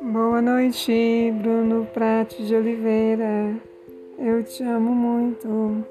Boa noite, Bruno Prates de Oliveira. Eu te amo muito.